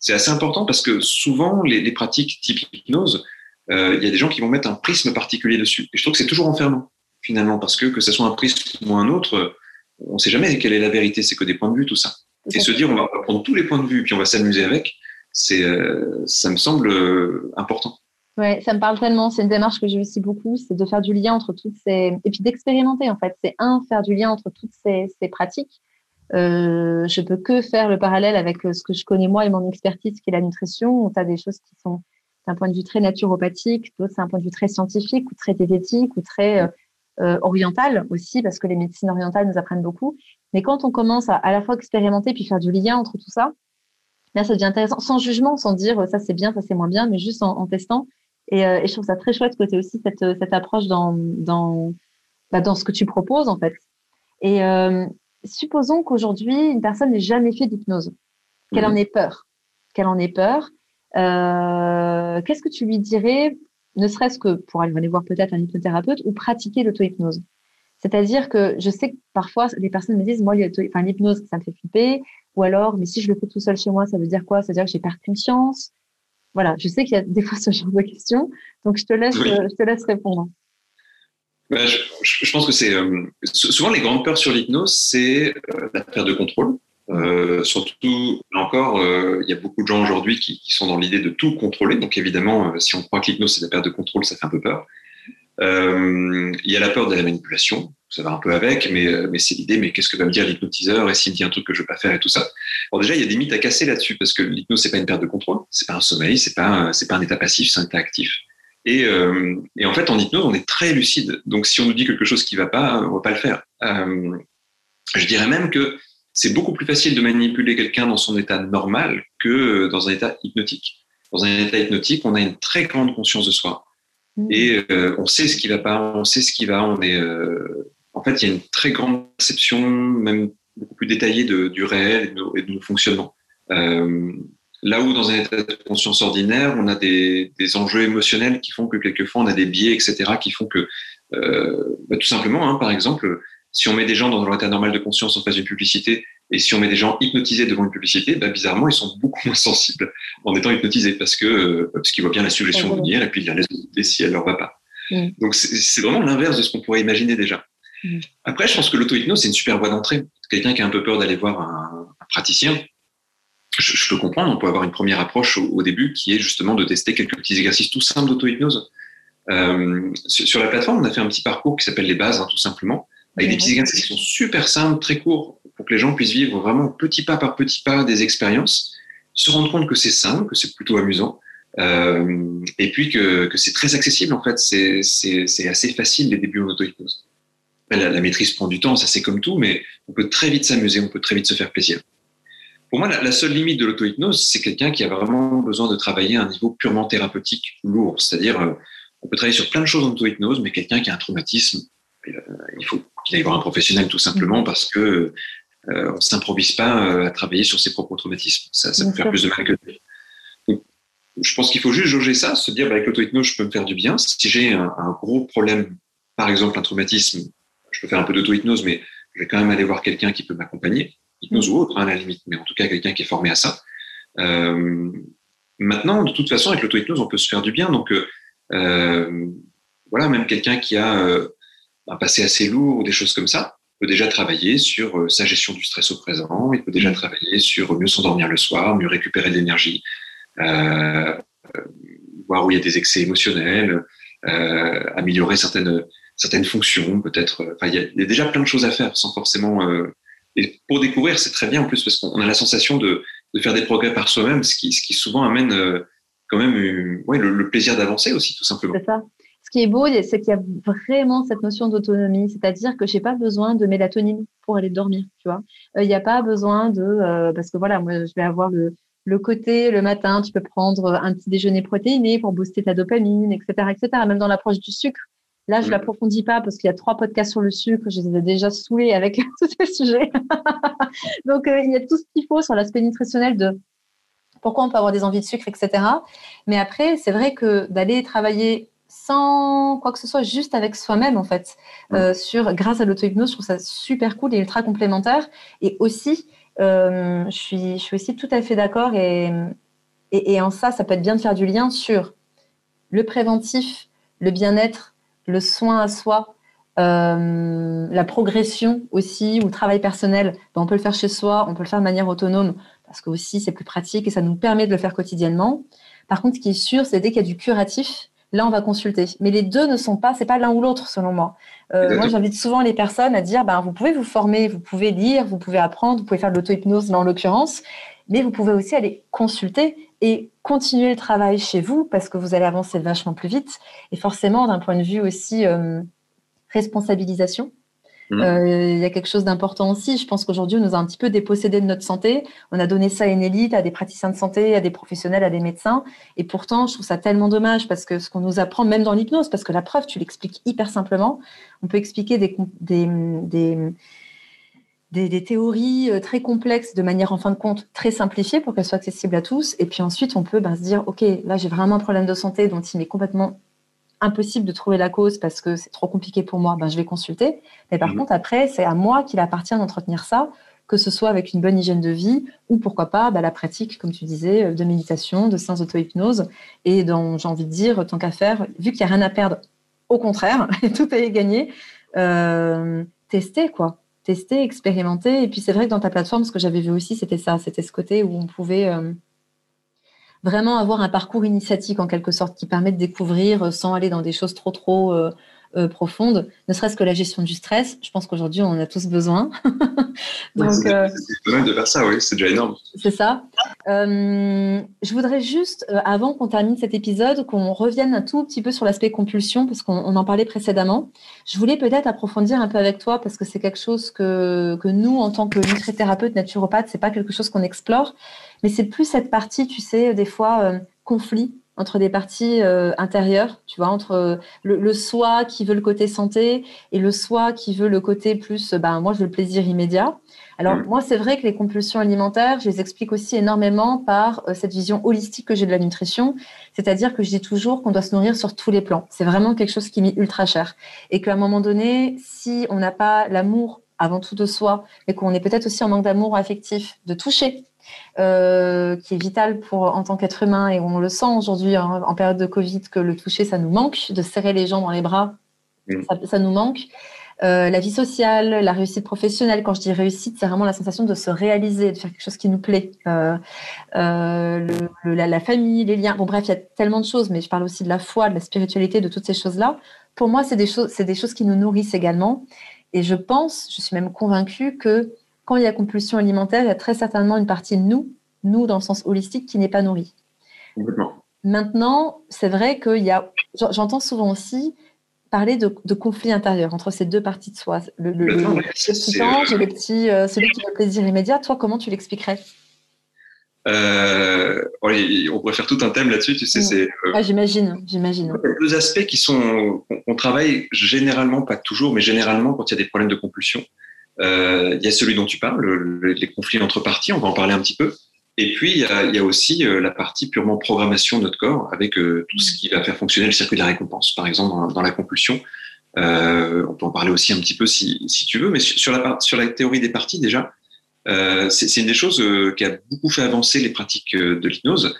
c'est assez important parce que souvent les, les pratiques type hypnose, euh, il y a des gens qui vont mettre un prisme particulier dessus. Et je trouve que c'est toujours enfermant finalement, parce que que ce soit un prisme ou un autre, on ne sait jamais quelle est la vérité, c'est que des points de vue, tout ça. Et se dire, on va prendre tous les points de vue, puis on va s'amuser avec, c'est, euh, ça me semble euh, important. Ouais, ça me parle tellement. C'est une démarche que j'ai aussi beaucoup, c'est de faire du lien entre toutes ces. Et puis d'expérimenter, en fait. C'est un, faire du lien entre toutes ces, ces pratiques. Euh, je peux que faire le parallèle avec euh, ce que je connais moi et mon expertise, qui est la nutrition. Tu as des choses qui sont d'un point de vue très naturopathique, d'autres c'est un point de vue très scientifique ou très diététique ou très euh, orientale aussi, parce que les médecines orientales nous apprennent beaucoup. Mais quand on commence à à la fois expérimenter puis faire du lien entre tout ça, là, ça devient intéressant, sans jugement, sans dire ça c'est bien, ça c'est moins bien, mais juste en, testant. Et, euh, je trouve ça très chouette tu aussi cette, cette approche dans, dans, bah, dans ce que tu proposes, en fait. Et euh, supposons qu'aujourd'hui, une personne n'ait jamais fait d'hypnose, qu'elle en mhm. ait peur, qu'elle en ait peur. Euh, qu'est-ce que tu lui dirais, ne serait-ce que pour aller voir peut-être un hypnothérapeute ou pratiquer l'auto-hypnose? C'est-à-dire que je sais que parfois, les personnes me disent, moi, l'hypnose, ça me fait flipper. Ou alors, mais si je le fais tout seul chez moi, ça veut dire quoi? Ça veut dire que j'ai perdu conscience. Voilà, je sais qu'il y a des fois ce genre de questions. Donc, je te laisse, je te laisse répondre. Ben, je, pense que c'est euh, souvent les grandes peurs sur l'hypnose, c'est euh, la perte de contrôle. Euh, surtout, là encore, il y a beaucoup de gens aujourd'hui qui, qui, sont dans l'idée de tout contrôler. Donc évidemment, si on croit que l'hypnose c'est la perte de contrôle, ça fait un peu peur. Il y a la peur de la manipulation, ça va un peu avec, mais, mais c'est l'idée, mais qu'est-ce que va me dire l'hypnotiseur et s'il me dit un truc que je veux pas faire et tout ça. Alors déjà, il y a des mythes à casser là-dessus parce que l'hypnose c'est pas une perte de contrôle, c'est pas un sommeil, c'est pas c'est pas un état passif, c'est un état actif. Et, euh, et, en fait, en hypnose, on est très lucide. Donc, si on nous dit quelque chose qui ne va pas, on ne va pas le faire. Euh, je dirais même que c'est beaucoup plus facile de manipuler quelqu'un dans son état normal que dans un état hypnotique. Dans un état hypnotique, on a une très grande conscience de soi. Mmh. Et euh, on sait ce qui va pas, on sait ce qui va. On est, en fait, il y a une très grande perception, même beaucoup plus détaillée de, du réel et de nos, et de nos fonctionnements. Là où dans un état de conscience ordinaire, on a des, des, enjeux émotionnels qui font que quelquefois on a des biais, etc., qui font que, euh, bah, tout simplement, hein, par exemple, si on met des gens dans leur état normal de conscience en face d'une publicité, et si on met des gens hypnotisés devant une publicité, bah, bizarrement, ils sont beaucoup moins sensibles en étant hypnotisés parce que euh, parce qu'ils voient bien la suggestion venir et puis ils la laissent douter si elle leur va pas. Mm. Donc c'est vraiment l'inverse de ce qu'on pourrait imaginer déjà. Mm. Après, je pense que l'auto-hypnose, c'est une super voie d'entrée. Quelqu'un qui a un peu peur d'aller voir un, un praticien, je, peux comprendre, on peut avoir une première approche au, début qui est justement de tester quelques petits exercices tout simples d'auto-hypnose. Euh, sur, la plateforme, on a fait un petit parcours qui s'appelle les bases, hein, tout simplement, avec des petits exercices qui sont super simples, très courts, pour que les gens puissent vivre vraiment petit pas par petit pas des expériences, se rendre compte que c'est simple, que c'est plutôt amusant, euh, et puis que, que c'est très accessible en fait. C'est assez facile les débuts en auto-hypnose. La, la maîtrise prend du temps, ça c'est comme tout, mais on peut très vite s'amuser, on peut très vite se faire plaisir. Pour moi, la, seule limite de l'auto-hypnose, c'est quelqu'un qui a vraiment besoin de travailler à un niveau purement thérapeutique lourd. C'est-à-dire, euh, on peut travailler sur plein de choses en auto-hypnose, mais quelqu'un qui a un traumatisme, euh, il faut qu'il aille voir un professionnel tout simplement parce que euh, on s'improvise pas à travailler sur ses propres traumatismes. Ça, ça peut faire plus de mal que de bien. je pense qu'il faut juste jauger ça, se dire bah, avec l'auto-hypnose, je peux me faire du bien. Si j'ai un, un, gros problème, par exemple un traumatisme, je peux faire un peu d'auto-hypnose, mais je vais quand même aller voir quelqu'un qui peut m'accompagner hypnose ou autre, hein, à la limite, mais en tout cas quelqu'un qui est formé à ça. Euh, maintenant, de toute façon, avec l'auto-hypnose, on peut se faire du bien. Donc, euh, euh voilà, même quelqu'un qui a euh, un passé assez lourd ou des choses comme ça peut déjà travailler sur euh, sa gestion du stress au présent. Il peut déjà travailler sur mieux s'endormir le soir, mieux récupérer de l'énergie, voir où il y a des excès émotionnels, améliorer certaines certaines fonctions, peut-être. Enfin, il y, a, déjà plein de choses à faire sans forcément et pour découvrir, c'est très bien en plus parce qu'on a la sensation de, faire des progrès par soi-même, ce qui, souvent amène euh, quand même euh, le, plaisir d'avancer aussi, tout simplement. C'est ça. Ce qui est beau, c'est qu'il y a vraiment cette notion d'autonomie, c'est-à-dire que j'ai pas besoin de mélatonine pour aller dormir, tu vois. Euh, il n'y a pas besoin de, parce que voilà, moi, je vais avoir le, le côté le matin, tu peux prendre un petit déjeuner protéiné pour booster ta dopamine, etc., etc. Même dans l'approche du sucre, Là, je ne l'approfondis pas parce qu'il y a trois podcasts sur le sucre. Je les ai déjà saoulés avec [laughs] tous ces sujets. Donc, euh, il y a tout ce qu'il faut sur l'aspect nutritionnel de pourquoi on peut avoir des envies de sucre, etc. Mais après, c'est vrai que d'aller travailler sans quoi que ce soit, juste avec soi-même, en fait, euh, sur, grâce à l'auto-hypnose, je trouve ça super cool et ultra complémentaire. Et aussi, euh, je, suis, je suis aussi tout à fait d'accord et, et, et en ça, ça peut être bien de faire du lien sur le préventif, le bien-être le soin à soi, euh, la progression aussi, ou le travail personnel, ben, on peut le faire chez soi, on peut le faire de manière autonome, parce que aussi c'est plus pratique et ça nous permet de le faire quotidiennement. Par contre, ce qui est sûr, c'est dès qu'il y a du curatif, là on va consulter. Mais les deux ne sont pas, c'est pas l'un ou l'autre selon moi. Euh, moi, j'invite souvent les personnes à dire, ben, vous pouvez vous former, vous pouvez lire, vous pouvez apprendre, vous pouvez faire de l'auto-hypnose là en l'occurrence, mais vous pouvez aussi aller consulter et continuer le travail chez vous parce que vous allez avancer vachement plus vite. Et forcément, d'un point de vue aussi euh, responsabilisation, mmh. euh, il y a quelque chose d'important aussi. Je pense qu'aujourd'hui, on nous a un petit peu dépossédé de notre santé. On a donné ça à une élite, à des praticiens de santé, à des professionnels, à des médecins. Et pourtant, je trouve ça tellement dommage parce que ce qu'on nous apprend, même dans l'hypnose, parce que la preuve, tu l'expliques hyper simplement. On peut expliquer des, des, des des, théories euh, très complexes de manière en fin de compte très simplifiée pour qu'elles soient accessibles à tous. Et puis ensuite, on peut ben, se dire, OK, là j'ai vraiment un problème de santé dont il m'est complètement impossible de trouver la cause parce que c'est trop compliqué pour moi, ben, je vais consulter. Mais par mhm. contre, après, c'est à moi qu'il appartient d'entretenir ça, que ce soit avec une bonne hygiène de vie ou pourquoi pas ben, la pratique, comme tu disais, de méditation, de séance d'auto-hypnose. Et dans, j'ai envie de dire, tant qu'à faire, vu qu'il n'y a rien à perdre, au contraire, [laughs] tout est gagné, euh, tester quoi tester, expérimenter. Et puis c'est vrai que dans ta plateforme, ce que j'avais vu aussi, c'était ça, c'était ce côté où on pouvait euh, vraiment avoir un parcours initiatique en quelque sorte qui permet de découvrir euh, sans aller dans des choses trop trop euh, euh, profonde, ne serait-ce que la gestion du stress. Je pense qu'aujourd'hui, on en a tous besoin. [laughs] Donc, c'est euh, de faire ça, oui, c'est déjà énorme. C'est ça. Euh, je voudrais juste, avant qu'on termine cet épisode, qu'on revienne un tout petit peu sur l'aspect compulsion, parce qu'on en parlait précédemment. Je voulais peut-être approfondir un peu avec toi, parce que c'est quelque chose que, que nous, en tant que nutrithérapeute, naturopathe, c'est pas quelque chose qu'on explore, mais c'est plus cette partie, tu sais, des fois, conflit entre des parties euh, intérieures, tu vois, entre euh, le, soi qui veut le côté santé et le soi qui veut le côté plus, ben, moi, je veux le plaisir immédiat. Alors, mm. moi, c'est vrai que les compulsions alimentaires, je les explique aussi énormément par euh, cette vision holistique que j'ai de la nutrition, c'est-à-dire que je dis toujours qu'on doit se nourrir sur tous les plans. C'est vraiment quelque chose qui m'est ultra cher. Et qu'à un moment donné, si on n'a pas l'amour avant tout de soi, mais qu'on est peut-être aussi en manque d'amour affectif, de toucher euh, qui est vital pour en tant qu'être humain et on le sent aujourd'hui hein, en période de Covid que le toucher ça nous manque, de serrer les gens dans les bras, mm. ça, nous manque. Euh, la vie sociale, la réussite professionnelle. Quand je dis réussite, c'est vraiment la sensation de se réaliser, de faire quelque chose qui nous plaît. Euh, la, famille, les liens. Bon, bref, il y a tellement de choses, mais je parle aussi de la foi, de la spiritualité, de toutes ces choses-là. Pour moi, c'est des choses, c'est des choses qui nous nourrissent également. Et je pense, je suis même convaincue que quand il y a compulsion alimentaire, il y a très certainement une partie de nous, nous dans le sens holistique, qui n'est pas nourrie. Maintenant, c'est vrai qu'il y a, j'entends souvent aussi parler de, conflit intérieur entre ces deux parties de soi, le, le, petit ange et le petit, euh, celui qui a le plaisir immédiat. Toi, comment tu l'expliquerais? Euh, on pourrait faire tout un thème là-dessus, tu sais. C'est, euh, ah, j'imagine, j'imagine. Deux aspects qui sont, on, travaille généralement, pas toujours, mais généralement quand il y a des problèmes de compulsion. Euh, il y a celui dont tu parles, les conflits entre parties, on va en parler un petit peu. Et puis, il y a, y a aussi euh, la partie purement programmation de notre corps, avec euh, tout ce qui va faire fonctionner le circuit de la récompense. Par exemple, dans, la compulsion, euh, on peut en parler aussi un petit peu si, si tu veux, mais sur la, sur la théorie des parties, déjà, euh, c'est une des choses qui a beaucoup fait avancer les pratiques de l'hypnose.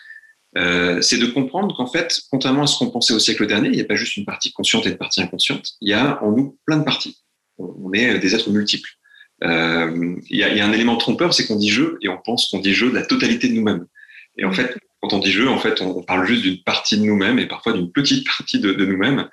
c'est de comprendre qu'en fait, contrairement à ce qu'on pensait au siècle dernier, il n'y a pas juste une partie consciente et une partie inconsciente. Il y a en nous plein de parties. On est des êtres multiples. Euh, il y, a, y, a, un élément trompeur, c'est qu'on dit jeu et on pense qu'on dit jeu de la totalité de nous-mêmes. Et en fait, quand on dit jeu, en fait, on, parle juste d'une partie de nous-mêmes et parfois d'une petite partie de, de nous-mêmes.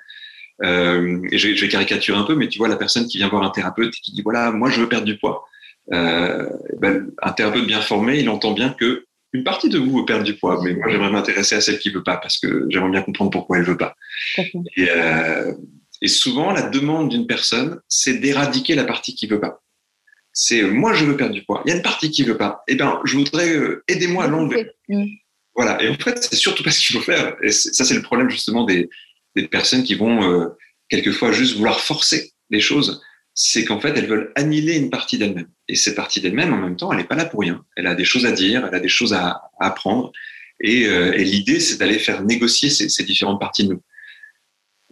Euh, et je, je, vais caricaturer un peu, mais tu vois la personne qui vient voir un thérapeute et qui dit voilà, moi je veux perdre du poids. Euh, ben, un thérapeute bien formé, il entend bien que une partie de vous veut perdre du poids, mais moi j'aimerais m'intéresser à celle qui veut pas parce que j'aimerais bien comprendre pourquoi elle veut pas. Et, euh, et souvent la demande d'une personne, c'est d'éradiquer la partie qui veut pas c'est euh, moi je veux perdre du poids. Il y a une partie qui veut pas. Eh bien, je voudrais euh, aidez-moi à l'enlever. Voilà. Et en fait, c'est surtout pas ce qu'il faut faire. Et ça, c'est le problème justement des, des personnes qui vont euh, quelquefois juste vouloir forcer les choses. C'est qu'en fait, elles veulent annihiler une partie d'elles-mêmes. Et cette partie d'elles-mêmes, en même temps, elle n'est pas là pour rien. Elle a des choses à dire, elle a des choses à, apprendre. Et, et l'idée, c'est d'aller faire négocier ces, ces différentes parties de nous.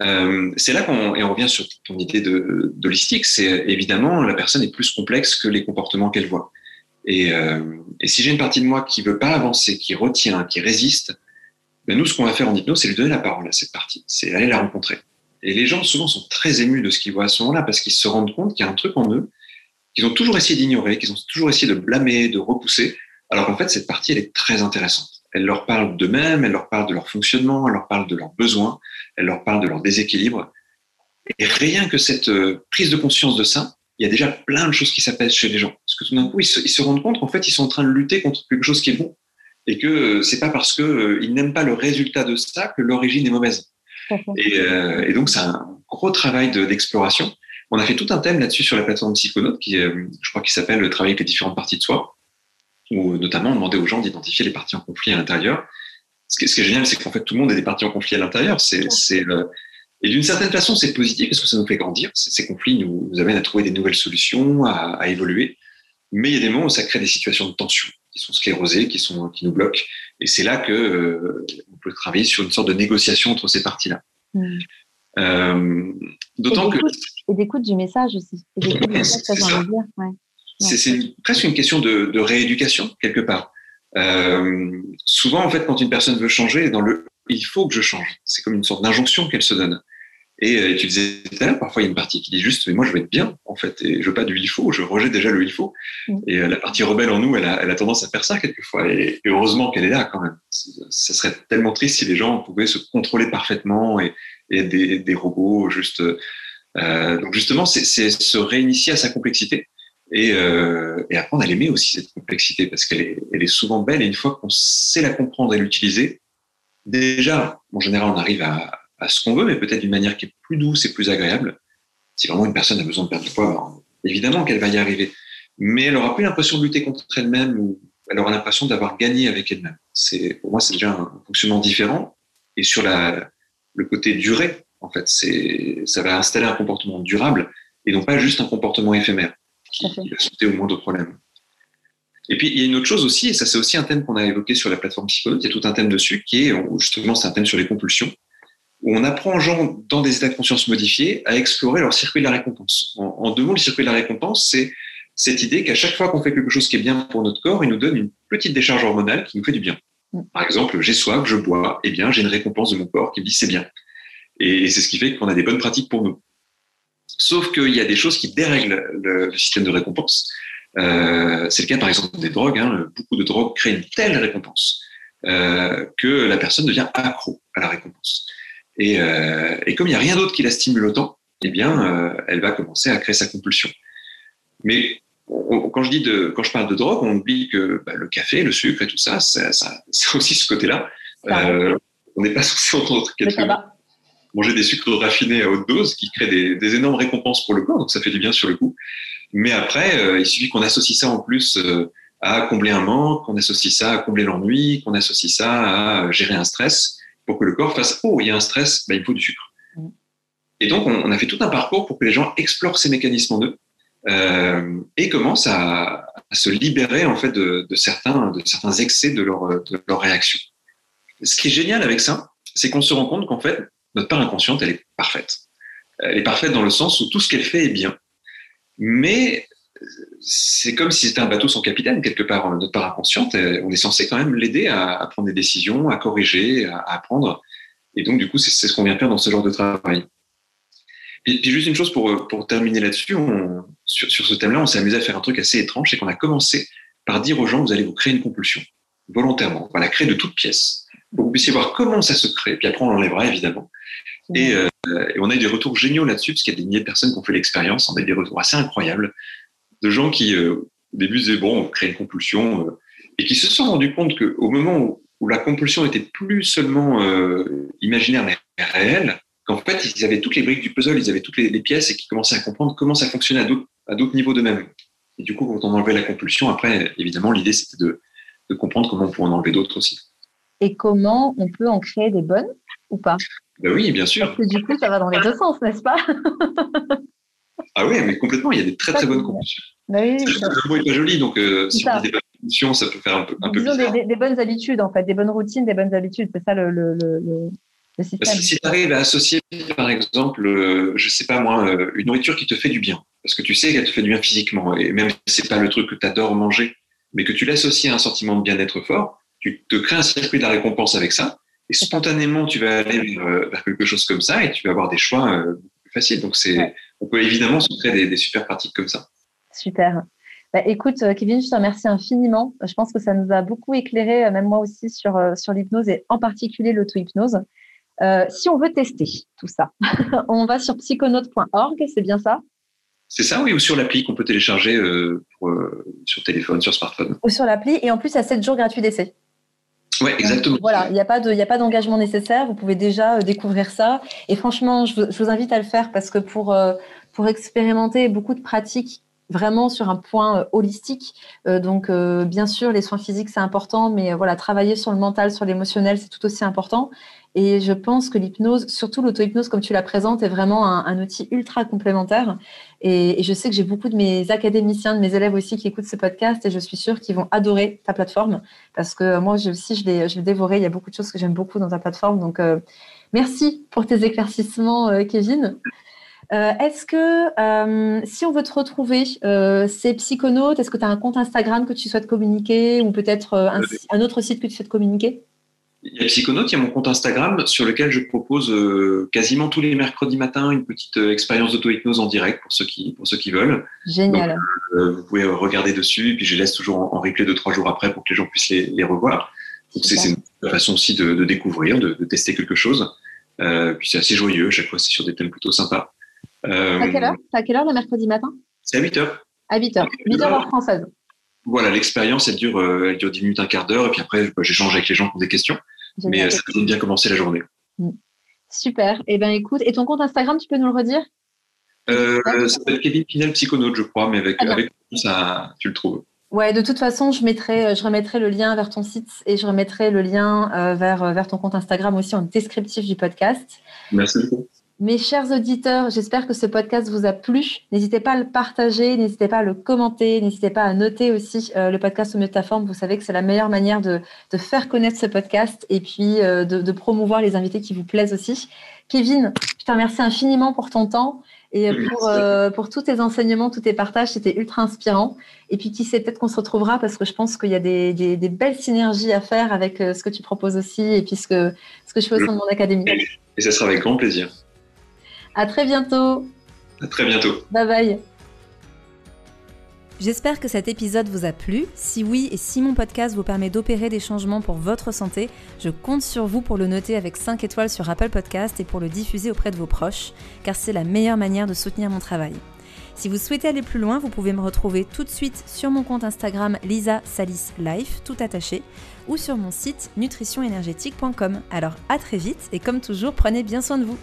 Euh, c'est là qu'on et on revient sur ton idée de d'holistique. C'est évidemment la personne est plus complexe que les comportements qu'elle voit. Et, euh, et si j'ai une partie de moi qui veut pas avancer, qui retient, qui résiste, ben nous, ce qu'on va faire en hypnose, c'est lui donner la parole à cette partie, c'est aller la rencontrer. Et les gens souvent sont très émus de ce qu'ils voient à ce moment-là parce qu'ils se rendent compte qu'il y a un truc en eux qu'ils ont toujours essayé d'ignorer, qu'ils ont toujours essayé de blâmer, de repousser, alors qu'en fait cette partie elle est très intéressante. Elle leur parle d'eux-mêmes, elle leur parle de leur fonctionnement, elle leur parle de leurs besoins, elle leur parle de leur déséquilibre. Et rien que cette euh, prise de conscience de ça, il y a déjà plein de choses qui s'apaisent chez les gens. Parce que tout d'un coup, ils se, rendent compte qu'en fait, ils sont en train de lutter contre quelque chose qui est bon. Et que euh, c'est pas parce qu'ils euh, n'aiment pas le résultat de ça que l'origine est mauvaise. Et, et, donc, c'est un gros travail d'exploration. On a fait tout un thème là-dessus sur la plateforme Psychonaute, qui, je crois, qui s'appelle le travail avec les différentes parties de soi, où notamment on demandait aux gens d'identifier les parties en conflit à l'intérieur ce qui, est génial, c'est qu'en fait, tout le monde est des parties en conflit à l'intérieur. C'est, c'est, et d'une certaine façon, c'est positif parce que ça nous fait grandir. Ces conflits nous, nous amènent à trouver des nouvelles solutions, à, à évoluer. Mais il y a des moments où ça crée des situations de tension qui sont sclérosées, qui, sont, qui nous bloquent. Et c'est là que euh, on peut travailler sur une sorte de négociation entre ces parties-là. Mm. Euh, D'autant que. Et d'écoute du message aussi. C'est presque une question de, de rééducation, quelque part. Euh, souvent, en fait, quand une personne veut changer, dans le il faut que je change, c'est comme une sorte d'injonction qu'elle se donne. Et euh, tu disais tout à l'heure, parfois il y a une partie qui dit juste, mais moi je veux être bien, en fait, et je veux pas du il faut, je rejette déjà le il faut. Mm. Et euh, la partie rebelle en nous, elle a, elle a, tendance à faire ça quelquefois. Et, heureusement qu'elle est là quand même. Ça serait tellement triste si les gens pouvaient se contrôler parfaitement et, et des, des, robots juste. Euh, donc justement, c'est se réinitier à sa complexité et, euh, apprendre à l'aimer aussi cette complexité parce qu'elle est, souvent belle et une fois qu'on sait la comprendre et l'utiliser, déjà, en général, on arrive à, ce qu'on veut, mais peut-être d'une manière qui est plus douce et plus agréable. Si vraiment une personne a besoin de perdre du poids, évidemment qu'elle va y arriver. Mais elle aura plus l'impression de lutter contre elle-même ou elle aura l'impression d'avoir gagné avec elle-même. Pour moi, c'est déjà un fonctionnement différent. Et sur le côté duré, en fait, ça va installer un comportement durable et non pas juste un comportement éphémère qui, va sauter au moindre problème. Et puis, il y a une autre chose aussi, et ça, c'est aussi un thème qu'on a évoqué sur la plateforme psychologue. Il y a tout un thème dessus qui est, justement, c'est un thème sur les compulsions où on apprend aux gens dans des états de conscience modifiés à explorer leur circuit de la récompense. En, deux mots, le circuit de la récompense, c'est cette idée qu'à chaque fois qu'on fait quelque chose qui est bien pour notre corps, il nous donne une petite décharge hormonale qui nous fait du bien. Mm. Par exemple, j'ai soif, je bois, eh bien, j'ai une récompense de mon corps qui me dit c'est bien. Et c'est ce qui fait qu'on a des bonnes pratiques pour nous. Sauf qu'il y a des choses qui dérèglent le, système de récompense. Euh, c'est le cas, par exemple, des drogues. Hein. Beaucoup de drogues créent une telle récompense euh, que la personne devient accro à la récompense. Et, euh, et comme il n'y a rien d'autre qui la stimule autant, eh bien, elle va commencer à créer sa compulsion. Mais quand je dis de, quand je parle de drogue, on oublie que bah, le café, le sucre et tout ça, ça, ça c'est aussi ce côté-là. On n'est pas censé entendre quelqu'un manger des sucres raffinés à haute dose qui créent des, des, énormes récompenses pour le corps, donc ça fait du bien sur le coup. Mais après, euh, il suffit qu'on associe ça en plus euh, à combler un manque, qu'on associe ça à combler l'ennui, qu'on associe ça à gérer un stress pour que le corps fasse Oh, il y a un stress, bah, il faut du sucre. Mm. Et donc, on, a fait tout un parcours pour que les gens explorent ces mécanismes en eux euh, et commencent à, se libérer en fait de, certains, de certains excès de leur, de leur réaction. Ce qui est génial avec ça, c'est qu'on se rend compte qu'en fait, notre part inconsciente, elle est parfaite. Elle est parfaite dans le sens où tout ce qu'elle fait est bien. Mais c'est comme si c'était un bateau sans capitaine, quelque part, notre part inconsciente. On est censé quand même l'aider à, prendre des décisions, à corriger, à, apprendre. Et donc, du coup, c'est ce qu'on vient faire dans ce genre de travail. Et puis, juste une chose pour, terminer là-dessus, sur, sur, ce thème-là, on s'est amusé à faire un truc assez étrange, c'est qu'on a commencé par dire aux gens, vous allez vous créer une compulsion, volontairement. On va la créer de toutes pièces, pour que vous puissiez voir comment ça se crée. Puis après, on l'enlèvera, évidemment. Et, euh, et, on a eu des retours géniaux là-dessus, parce qu'il y a des milliers de personnes qui ont fait l'expérience. On a eu des retours assez incroyables de gens qui, euh, au début, disaient, bon, on crée une compulsion, euh, et qui se sont rendus compte qu'au moment où, la compulsion était plus seulement imaginaire, mais réelle, qu'en fait, ils avaient toutes les briques du puzzle, ils avaient toutes les, pièces, et qui commençaient à comprendre comment ça fonctionnait à d'autres niveaux d'eux-mêmes. Et du coup, quand on enlevait la compulsion, après, évidemment, l'idée, c'était de, de comprendre comment on pouvait en enlever d'autres aussi. Et comment on peut en créer des bonnes ou pas ben Oui, bien sûr. Parce que du coup, ça va dans les deux sens, n'est-ce pas? Ah oui, mais complètement, il y a des très très bonnes compulsions. Bah oui, le mot n'est pas joli, donc euh, si on dit des bonnes compulsions, ça peut faire un peu, un peu bizarre. Des, des, bonnes habitudes, en fait, des bonnes routines, des bonnes habitudes, c'est ça le, le, le, le système. Si tu arrives à associer, par exemple, euh, je sais pas moi, euh, une nourriture qui te fait du bien, parce que tu sais qu'elle te fait du bien physiquement, et même si c'est pas le truc que tu adores manger, mais que tu l'associes à un sentiment de bien-être fort, tu te crées un circuit de la récompense avec ça, et spontanément, tu vas aller vers, quelque chose comme ça, et tu vas avoir des choix beaucoup plus faciles. Donc, c'est on peut évidemment se créer des, super pratiques comme ça. Super. Bah, écoute, euh, Kevin, je te remercie infiniment. Je pense que ça nous a beaucoup éclairé, euh, même moi aussi, sur, euh, sur l'hypnose et en particulier l'auto-hypnose. si on veut tester tout ça, [laughs] on va sur psychonaute.org, c'est bien ça? C'est ça, oui, ou sur l'appli qu'on peut télécharger sur téléphone, sur smartphone. Ou sur l'appli, et en plus, à 7 jours gratuits d'essai. Oui, exactement. voilà, il n'y a pas d'engagement nécessaire. Vous pouvez déjà euh, découvrir ça. Et franchement, je vous, invite à le faire parce que pour, euh, pour expérimenter beaucoup de pratiques vraiment sur un point euh, holistique. donc, bien sûr, les soins physiques, c'est important, mais voilà, travailler sur le mental, sur l'émotionnel, c'est tout aussi important. Et je pense que l'hypnose, surtout l'auto-hypnose comme tu la présentes, est vraiment un, outil ultra complémentaire. Et, je sais que j'ai beaucoup de mes académiciens, de mes élèves aussi qui écoutent ce podcast et je suis sûre qu'ils vont adorer ta plateforme parce que moi aussi, je l'ai dévoré. Il y a beaucoup de choses que j'aime beaucoup dans ta plateforme. Donc, euh, merci pour tes éclaircissements, euh, Kevin. Euh, est-ce que si on veut te retrouver, c'est Psychonaute, est-ce que tu as un compte Instagram que tu souhaites communiquer ou peut-être un, autre site que tu souhaites communiquer? Il y a Psychonaute, il y a mon compte Instagram sur lequel je propose euh, quasiment tous les mercredis matins une petite euh, expérience d'auto-hypnose en direct pour ceux qui, pour ceux qui veulent. Génial. Euh, vous pouvez regarder dessus et puis je laisse toujours en, replay deux, trois jours après pour que les gens puissent les, revoir. Donc c'est une façon aussi de, découvrir, de, tester quelque chose. puis c'est assez joyeux, chaque fois c'est sur des thèmes plutôt sympas. à quelle heure? À quelle heure le mercredi matin? C'est à 8 heures. À 8 heures. 8 heures heure française. Voilà, l'expérience, elle dure, elle dure 10 minutes, un quart d'heure, et puis après, bah, j'échange avec les gens qui ont des questions. Mais ça peut bien commencer la journée. Mm. Super. Eh bien, écoute, et ton compte Instagram, tu peux nous le redire? Euh, Ça s'appelle Kevin Pinel Psychonaute, je crois, mais avec, avec ça, tu le trouves. Ouais, de toute façon, je, mettrai, je remettrai le lien vers ton site et je remettrai le lien euh, vers, vers ton compte Instagram aussi en descriptif du podcast. Merci beaucoup. Mes chers auditeurs, j'espère que ce podcast vous a plu. N'hésitez pas à le partager, n'hésitez pas à le commenter, n'hésitez pas à noter aussi euh, le podcast au mieux de ta forme. Vous savez que c'est la meilleure manière de, faire connaître ce podcast et puis euh, de, promouvoir les invités qui vous plaisent aussi. Kevin, je te remercie infiniment pour ton temps et pour, euh, pour tous tes enseignements, tous tes partages. C'était ultra inspirant. Et puis, qui sait, peut-être qu'on se retrouvera parce que je pense qu'il y a des, belles synergies à faire avec ce que tu proposes aussi et puis ce que, ce que je fais au sein de mon académie. Et ce sera avec grand plaisir. À très bientôt. À très bientôt. Bye bye. J'espère que cet épisode vous a plu. Si oui et si mon podcast vous permet d'opérer des changements pour votre santé, je compte sur vous pour le noter avec 5 étoiles sur Apple Podcast et pour le diffuser auprès de vos proches, car c'est la meilleure manière de soutenir mon travail. Si vous souhaitez aller plus loin, vous pouvez me retrouver tout de suite sur mon compte Instagram Lisa Salis Life, tout attaché, ou sur mon site nutritionénergétique.com. Alors à très vite et comme toujours, prenez bien soin de vous.